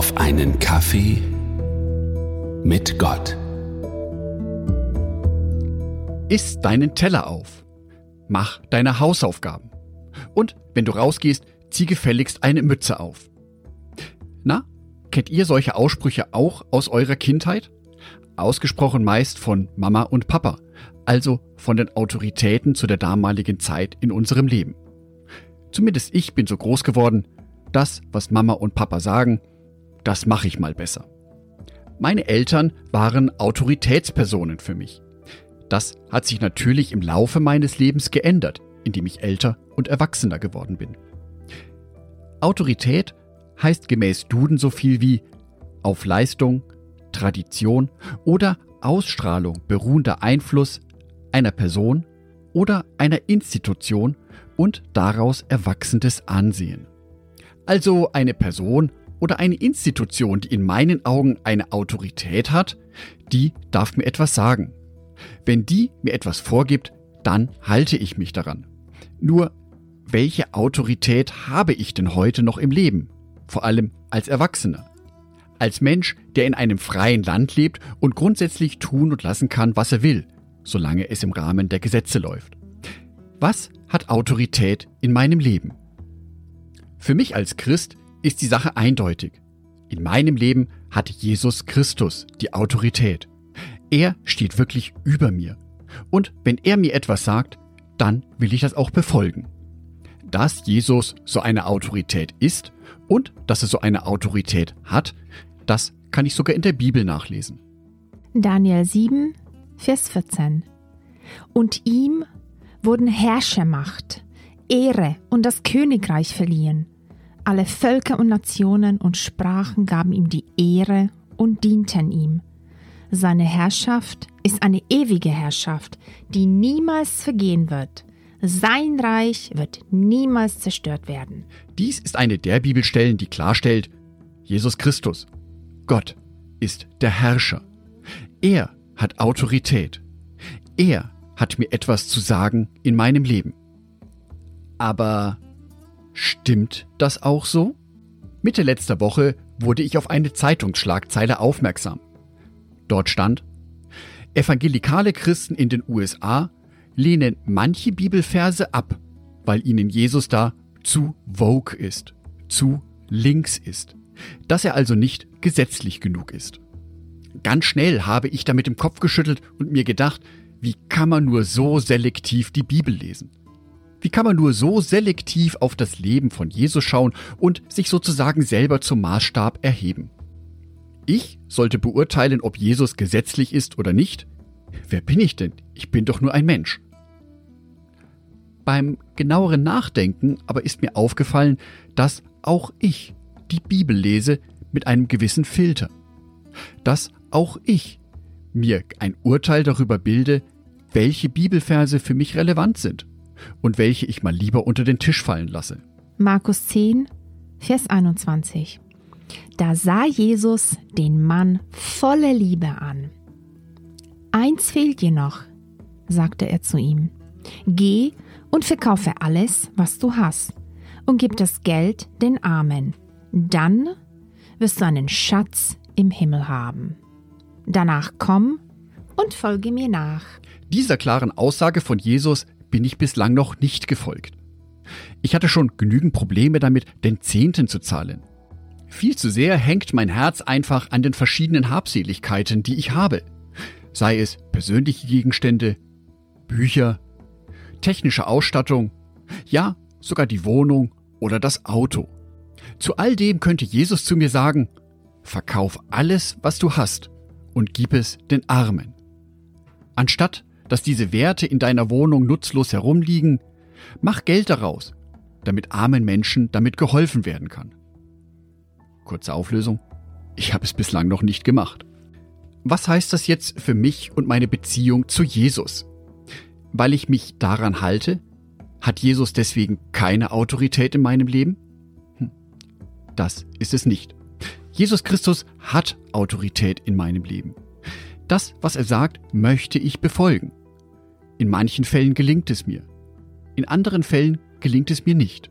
auf einen Kaffee mit Gott. Iss deinen Teller auf. Mach deine Hausaufgaben. Und wenn du rausgehst, zieh gefälligst eine Mütze auf. Na, kennt ihr solche Aussprüche auch aus eurer Kindheit? Ausgesprochen meist von Mama und Papa, also von den Autoritäten zu der damaligen Zeit in unserem Leben. Zumindest ich bin so groß geworden, das, was Mama und Papa sagen, das mache ich mal besser. Meine Eltern waren Autoritätspersonen für mich. Das hat sich natürlich im Laufe meines Lebens geändert, indem ich älter und erwachsener geworden bin. Autorität heißt gemäß Duden so viel wie auf Leistung, Tradition oder Ausstrahlung beruhender Einfluss einer Person oder einer Institution und daraus erwachsendes Ansehen. Also eine Person oder eine Institution, die in meinen Augen eine Autorität hat, die darf mir etwas sagen. Wenn die mir etwas vorgibt, dann halte ich mich daran. Nur, welche Autorität habe ich denn heute noch im Leben? Vor allem als Erwachsener. Als Mensch, der in einem freien Land lebt und grundsätzlich tun und lassen kann, was er will, solange es im Rahmen der Gesetze läuft. Was hat Autorität in meinem Leben? Für mich als Christ ist die Sache eindeutig. In meinem Leben hat Jesus Christus die Autorität. Er steht wirklich über mir. Und wenn er mir etwas sagt, dann will ich das auch befolgen. Dass Jesus so eine Autorität ist und dass er so eine Autorität hat, das kann ich sogar in der Bibel nachlesen. Daniel 7, Vers 14. Und ihm wurden Herrschermacht, Ehre und das Königreich verliehen. Alle Völker und Nationen und Sprachen gaben ihm die Ehre und dienten ihm. Seine Herrschaft ist eine ewige Herrschaft, die niemals vergehen wird. Sein Reich wird niemals zerstört werden. Dies ist eine der Bibelstellen, die klarstellt, Jesus Christus, Gott, ist der Herrscher. Er hat Autorität. Er hat mir etwas zu sagen in meinem Leben. Aber stimmt das auch so? Mitte letzter Woche wurde ich auf eine Zeitungsschlagzeile aufmerksam. Dort stand, evangelikale Christen in den USA lehnen manche Bibelverse ab, weil ihnen Jesus da zu vogue ist, zu links ist, dass er also nicht gesetzlich genug ist. Ganz schnell habe ich da mit dem Kopf geschüttelt und mir gedacht, wie kann man nur so selektiv die Bibel lesen? Wie kann man nur so selektiv auf das Leben von Jesus schauen und sich sozusagen selber zum Maßstab erheben? Ich sollte beurteilen, ob Jesus gesetzlich ist oder nicht? Wer bin ich denn? Ich bin doch nur ein Mensch. Beim genaueren Nachdenken aber ist mir aufgefallen, dass auch ich die Bibel lese mit einem gewissen Filter. Dass auch ich mir ein Urteil darüber bilde, welche Bibelverse für mich relevant sind und welche ich mal lieber unter den Tisch fallen lasse. Markus 10, Vers 21. Da sah Jesus den Mann voller Liebe an. Eins fehlt dir noch, sagte er zu ihm. Geh und verkaufe alles, was du hast, und gib das Geld den Armen. Dann wirst du einen Schatz im Himmel haben. Danach komm und folge mir nach. Dieser klaren Aussage von Jesus bin ich bislang noch nicht gefolgt. Ich hatte schon genügend Probleme damit, den Zehnten zu zahlen. Viel zu sehr hängt mein Herz einfach an den verschiedenen Habseligkeiten, die ich habe. Sei es persönliche Gegenstände, Bücher, technische Ausstattung, ja, sogar die Wohnung oder das Auto. Zu all dem könnte Jesus zu mir sagen, verkauf alles, was du hast und gib es den Armen. Anstatt dass diese Werte in deiner Wohnung nutzlos herumliegen, mach Geld daraus, damit armen Menschen damit geholfen werden kann. Kurze Auflösung. Ich habe es bislang noch nicht gemacht. Was heißt das jetzt für mich und meine Beziehung zu Jesus? Weil ich mich daran halte? Hat Jesus deswegen keine Autorität in meinem Leben? Hm. Das ist es nicht. Jesus Christus hat Autorität in meinem Leben. Das, was er sagt, möchte ich befolgen. In manchen Fällen gelingt es mir. In anderen Fällen gelingt es mir nicht.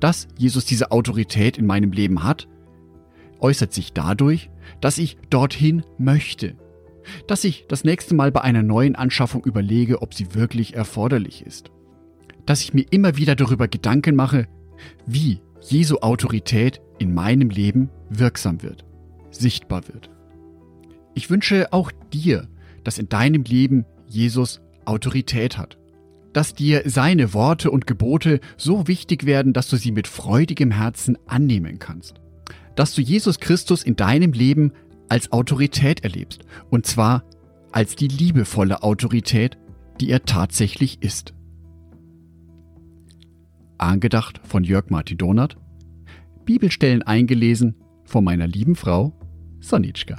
Dass Jesus diese Autorität in meinem Leben hat, äußert sich dadurch, dass ich dorthin möchte, dass ich das nächste Mal bei einer neuen Anschaffung überlege, ob sie wirklich erforderlich ist, dass ich mir immer wieder darüber Gedanken mache, wie Jesu Autorität in meinem Leben wirksam wird, sichtbar wird. Ich wünsche auch dir, dass in deinem Leben Jesus Autorität hat, dass dir seine Worte und Gebote so wichtig werden, dass du sie mit freudigem Herzen annehmen kannst, dass du Jesus Christus in deinem Leben als Autorität erlebst, und zwar als die liebevolle Autorität, die er tatsächlich ist. Angedacht von Jörg Martin Donat, Bibelstellen eingelesen von meiner lieben Frau Sonitschka.